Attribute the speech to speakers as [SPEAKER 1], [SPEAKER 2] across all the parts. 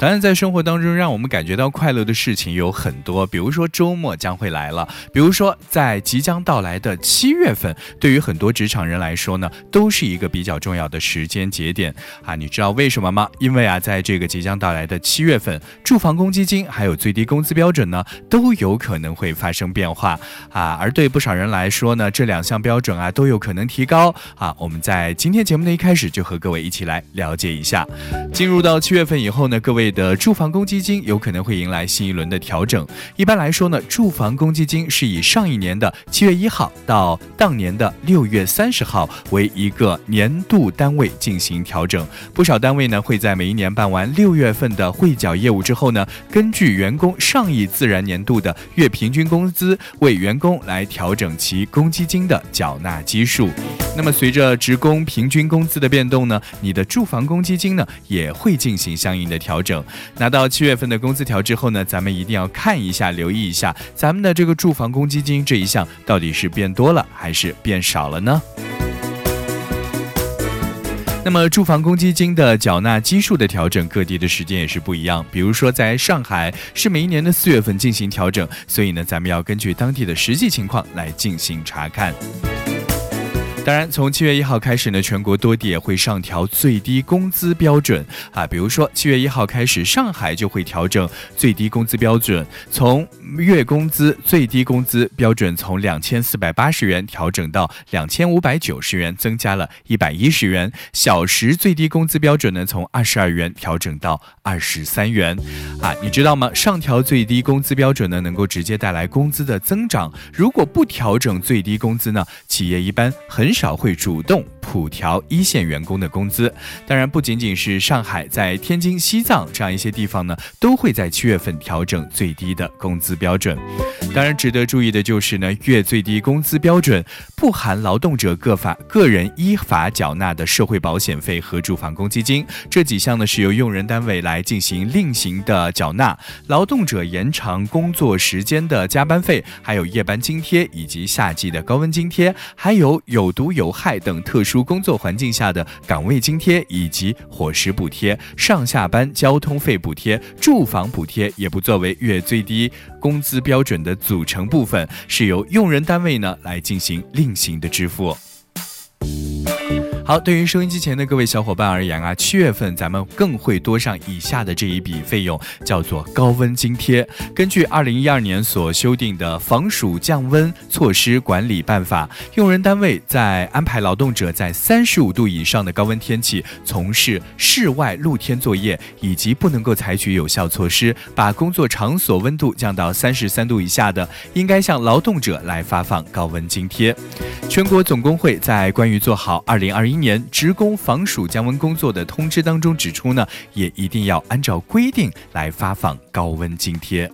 [SPEAKER 1] 当然，在生活当中让我们感觉到快乐的事情有很多，比如说周末将会来了，比如说在即将到来的七月份，对于很多职场人来说呢，都是一个比较重要的时间节点啊。你知道为什么吗？因为啊，在这个即将到来的七月份，住房公积金还有最低工资标准呢，都有可能会发生变化啊。而对不少人来说呢，这两项标准啊都有可能提高啊。我们在今天节目的一开始就和各位一起来了解一下。进入到七月份以后呢，各位。的住房公积金有可能会迎来新一轮的调整。一般来说呢，住房公积金是以上一年的七月一号到当年的六月三十号为一个年度单位进行调整。不少单位呢会在每一年办完六月份的汇缴业务之后呢，根据员工上一自然年度的月平均工资，为员工来调整其公积金的缴纳基数。那么随着职工平均工资的变动呢，你的住房公积金呢也会进行相应的调整。拿到七月份的工资条之后呢，咱们一定要看一下，留意一下咱们的这个住房公积金这一项到底是变多了还是变少了呢？那么住房公积金的缴纳基数的调整，各地的时间也是不一样。比如说在上海是每一年的四月份进行调整，所以呢，咱们要根据当地的实际情况来进行查看。当然，从七月一号开始呢，全国多地也会上调最低工资标准啊。比如说，七月一号开始，上海就会调整最低工资标准，从月工资最低工资标准从两千四百八十元调整到两千五百九十元，增加了一百一十元。小时最低工资标准呢，从二十二元调整到二十三元。啊，你知道吗？上调最低工资标准呢，能够直接带来工资的增长。如果不调整最低工资呢，企业一般很。很少会主动普调一线员工的工资，当然不仅仅是上海，在天津、西藏这样一些地方呢，都会在七月份调整最低的工资标准。当然，值得注意的就是呢，月最低工资标准不含劳动者个法个人依法缴纳的社会保险费和住房公积金这几项呢，是由用人单位来进行另行的缴纳。劳动者延长工作时间的加班费，还有夜班津贴，以及夏季的高温津贴，还有有。毒有害等特殊工作环境下的岗位津贴以及伙食补贴、上下班交通费补贴、住房补贴也不作为月最低工资标准的组成部分，是由用人单位呢来进行另行的支付。好，对于收音机前的各位小伙伴而言啊，七月份咱们更会多上以下的这一笔费用，叫做高温津贴。根据二零一二年所修订的防暑降温措施管理办法，用人单位在安排劳动者在三十五度以上的高温天气从事室外露天作业，以及不能够采取有效措施把工作场所温度降到三十三度以下的，应该向劳动者来发放高温津贴。全国总工会在关于做好二零二一年职工防暑降温工作的通知当中指出呢，也一定要按照规定来发放高温津贴。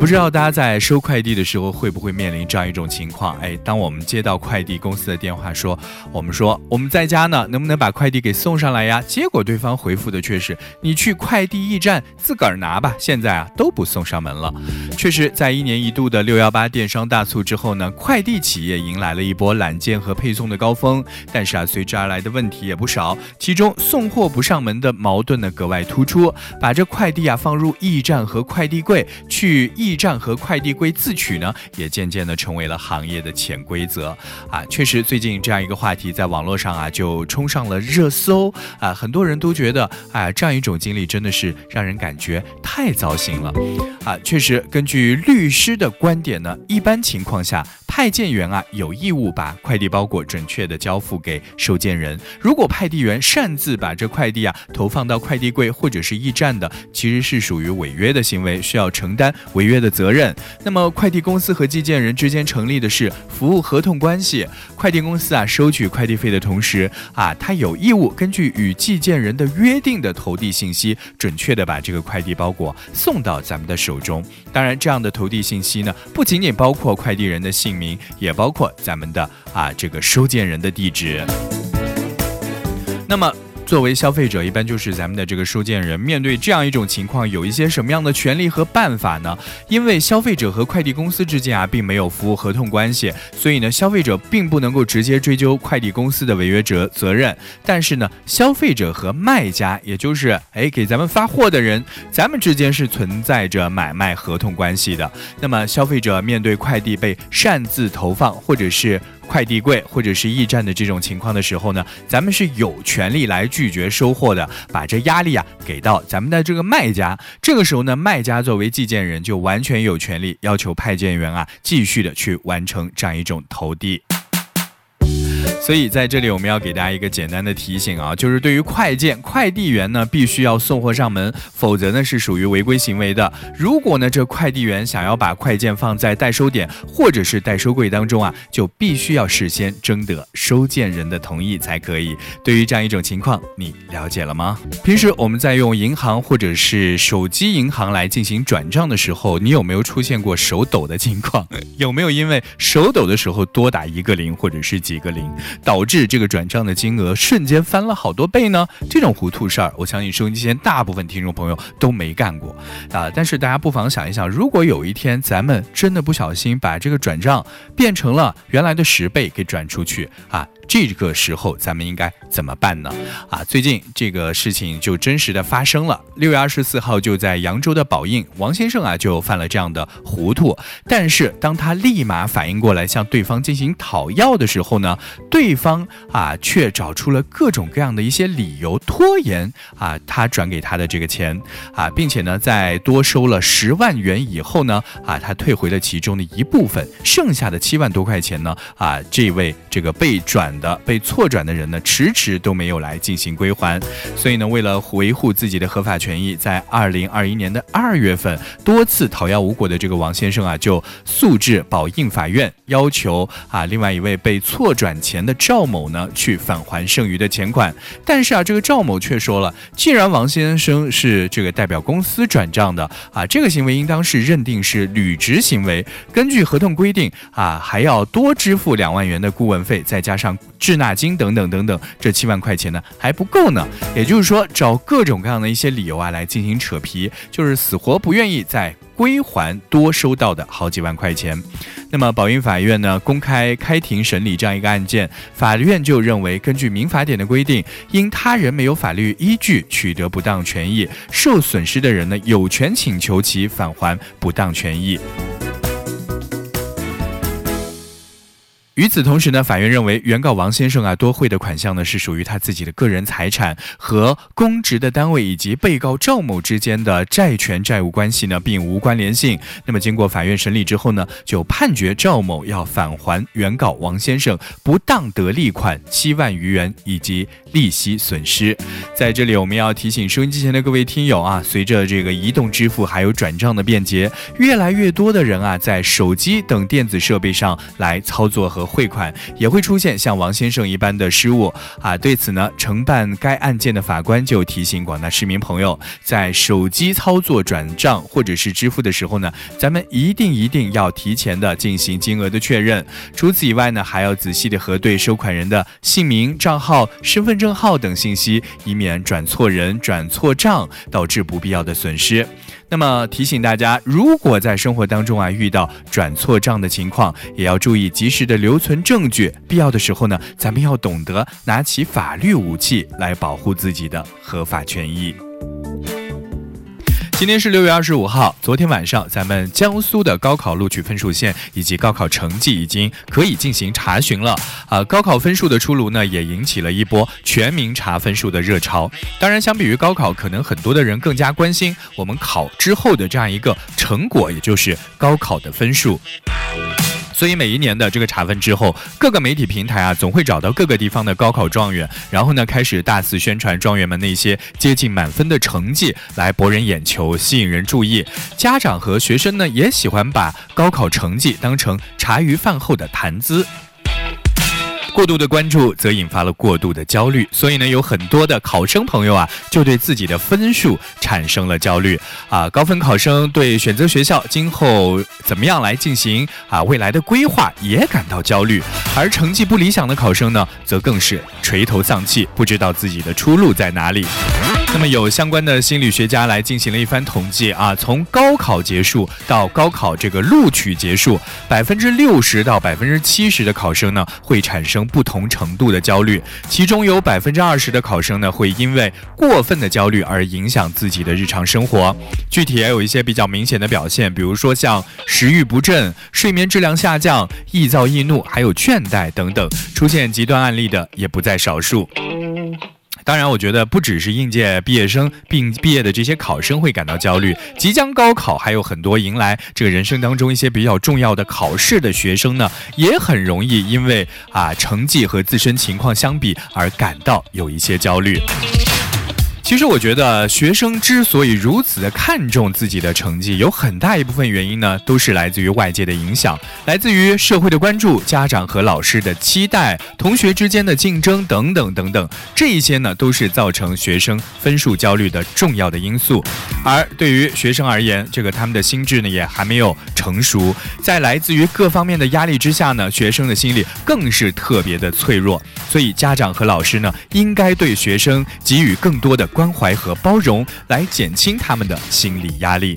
[SPEAKER 1] 不知道大家在收快递的时候会不会面临这样一种情况？哎，当我们接到快递公司的电话说，我们说我们在家呢，能不能把快递给送上来呀？结果对方回复的却是你去快递驿站自个儿拿吧。现在啊都不送上门了。确实，在一年一度的六幺八电商大促之后呢，快递企业迎来了一波揽件和配送的高峰。但是啊，随之而来的问题也不少，其中送货不上门的矛盾呢格外突出。把这快递啊放入驿站和快递柜去驿。驿站和快递柜自取呢，也渐渐的成为了行业的潜规则啊！确实，最近这样一个话题在网络上啊就冲上了热搜啊，很多人都觉得啊，这样一种经历真的是让人感觉太糟心了啊！确实，根据律师的观点呢，一般情况下。派件员啊有义务把快递包裹准确的交付给收件人。如果派递员擅自把这快递啊投放到快递柜或者是驿站的，其实是属于违约的行为，需要承担违约的责任。那么快递公司和寄件人之间成立的是服务合同关系，快递公司啊收取快递费的同时啊，他有义务根据与寄件人的约定的投递信息，准确的把这个快递包裹送到咱们的手中。当然，这样的投递信息呢，不仅仅包括快递人的姓。名也包括咱们的啊这个收件人的地址。那么。作为消费者，一般就是咱们的这个收件人，面对这样一种情况，有一些什么样的权利和办法呢？因为消费者和快递公司之间啊，并没有服务合同关系，所以呢，消费者并不能够直接追究快递公司的违约责责任。但是呢，消费者和卖家，也就是哎给咱们发货的人，咱们之间是存在着买卖合同关系的。那么消费者面对快递被擅自投放，或者是快递柜或者是驿站的这种情况的时候呢，咱们是有权利来拒绝收货的，把这压力啊给到咱们的这个卖家。这个时候呢，卖家作为寄件人就完全有权利要求派件员啊继续的去完成这样一种投递。所以在这里，我们要给大家一个简单的提醒啊，就是对于快件，快递员呢必须要送货上门，否则呢是属于违规行为的。如果呢这快递员想要把快件放在代收点或者是代收柜当中啊，就必须要事先征得收件人的同意才可以。对于这样一种情况，你了解了吗？平时我们在用银行或者是手机银行来进行转账的时候，你有没有出现过手抖的情况？有没有因为手抖的时候多打一个零或者是几个零？导致这个转账的金额瞬间翻了好多倍呢？这种糊涂事儿，我相信收音机前大部分听众朋友都没干过啊。但是大家不妨想一想，如果有一天咱们真的不小心把这个转账变成了原来的十倍给转出去啊。这个时候咱们应该怎么办呢？啊，最近这个事情就真实的发生了。六月二十四号，就在扬州的宝应，王先生啊就犯了这样的糊涂。但是当他立马反应过来向对方进行讨要的时候呢，对方啊却找出了各种各样的一些理由拖延啊他转给他的这个钱啊，并且呢在多收了十万元以后呢啊他退回了其中的一部分，剩下的七万多块钱呢啊这位这个被转。的被错转的人呢，迟迟都没有来进行归还，所以呢，为了维护自己的合法权益，在二零二一年的二月份，多次讨要无果的这个王先生啊，就诉至宝应法院，要求啊，另外一位被错转钱的赵某呢，去返还剩余的钱款。但是啊，这个赵某却说了，既然王先生是这个代表公司转账的啊，这个行为应当是认定是履职行为，根据合同规定啊，还要多支付两万元的顾问费，再加上。滞纳金等等等等，这七万块钱呢还不够呢。也就是说，找各种各样的一些理由啊来进行扯皮，就是死活不愿意再归还多收到的好几万块钱。那么，宝应法院呢公开开庭审理这样一个案件，法院就认为，根据民法典的规定，因他人没有法律依据取得不当权益，受损失的人呢有权请求其返还不当权益。与此同时呢，法院认为原告王先生啊多汇的款项呢是属于他自己的个人财产，和公职的单位以及被告赵某之间的债权债务关系呢并无关联性。那么经过法院审理之后呢，就判决赵某要返还原告王先生不当得利款七万余元以及利息损失。在这里我们要提醒收音机前的各位听友啊，随着这个移动支付还有转账的便捷，越来越多的人啊在手机等电子设备上来操作和。汇款也会出现像王先生一般的失误啊！对此呢，承办该案件的法官就提醒广大市民朋友，在手机操作转账或者是支付的时候呢，咱们一定一定要提前的进行金额的确认。除此以外呢，还要仔细的核对收款人的姓名、账号、身份证号等信息，以免转错人、转错账，导致不必要的损失。那么提醒大家，如果在生活当中啊遇到转错账的情况，也要注意及时的留存证据。必要的时候呢，咱们要懂得拿起法律武器来保护自己的合法权益。今天是六月二十五号。昨天晚上，咱们江苏的高考录取分数线以及高考成绩已经可以进行查询了。啊，高考分数的出炉呢，也引起了一波全民查分数的热潮。当然，相比于高考，可能很多的人更加关心我们考之后的这样一个成果，也就是高考的分数。所以每一年的这个查分之后，各个媒体平台啊，总会找到各个地方的高考状元，然后呢，开始大肆宣传状元们那些接近满分的成绩，来博人眼球，吸引人注意。家长和学生呢，也喜欢把高考成绩当成茶余饭后的谈资。过度的关注则引发了过度的焦虑，所以呢，有很多的考生朋友啊，就对自己的分数产生了焦虑啊。高分考生对选择学校今后怎么样来进行啊未来的规划也感到焦虑，而成绩不理想的考生呢，则更是垂头丧气，不知道自己的出路在哪里。那么有相关的心理学家来进行了一番统计啊，从高考结束到高考这个录取结束，百分之六十到百分之七十的考生呢会产生不同程度的焦虑，其中有百分之二十的考生呢会因为过分的焦虑而影响自己的日常生活，具体也有一些比较明显的表现，比如说像食欲不振、睡眠质量下降、易躁易怒，还有倦怠等等，出现极端案例的也不在少数。当然，我觉得不只是应届毕业生并毕业的这些考生会感到焦虑，即将高考，还有很多迎来这个人生当中一些比较重要的考试的学生呢，也很容易因为啊成绩和自身情况相比而感到有一些焦虑。其实我觉得，学生之所以如此的看重自己的成绩，有很大一部分原因呢，都是来自于外界的影响，来自于社会的关注、家长和老师的期待、同学之间的竞争等等等等。这一些呢，都是造成学生分数焦虑的重要的因素。而对于学生而言，这个他们的心智呢，也还没有成熟，在来自于各方面的压力之下呢，学生的心理更是特别的脆弱。所以，家长和老师呢，应该对学生给予更多的。关怀和包容，来减轻他们的心理压力。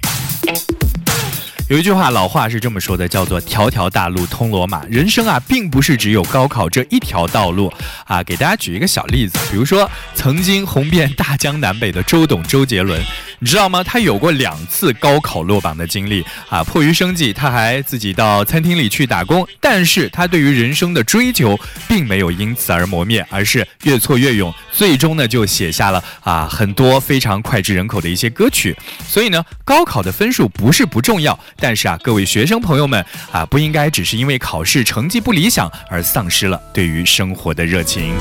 [SPEAKER 1] 有一句话，老话是这么说的，叫做“条条大路通罗马”。人生啊，并不是只有高考这一条道路啊。给大家举一个小例子，比如说曾经红遍大江南北的周董周杰伦，你知道吗？他有过两次高考落榜的经历啊。迫于生计，他还自己到餐厅里去打工。但是他对于人生的追求，并没有因此而磨灭，而是越挫越勇，最终呢，就写下了啊很多非常脍炙人口的一些歌曲。所以呢，高考的分数不是不重要。但是啊，各位学生朋友们啊，不应该只是因为考试成绩不理想而丧失了对于生活的热情。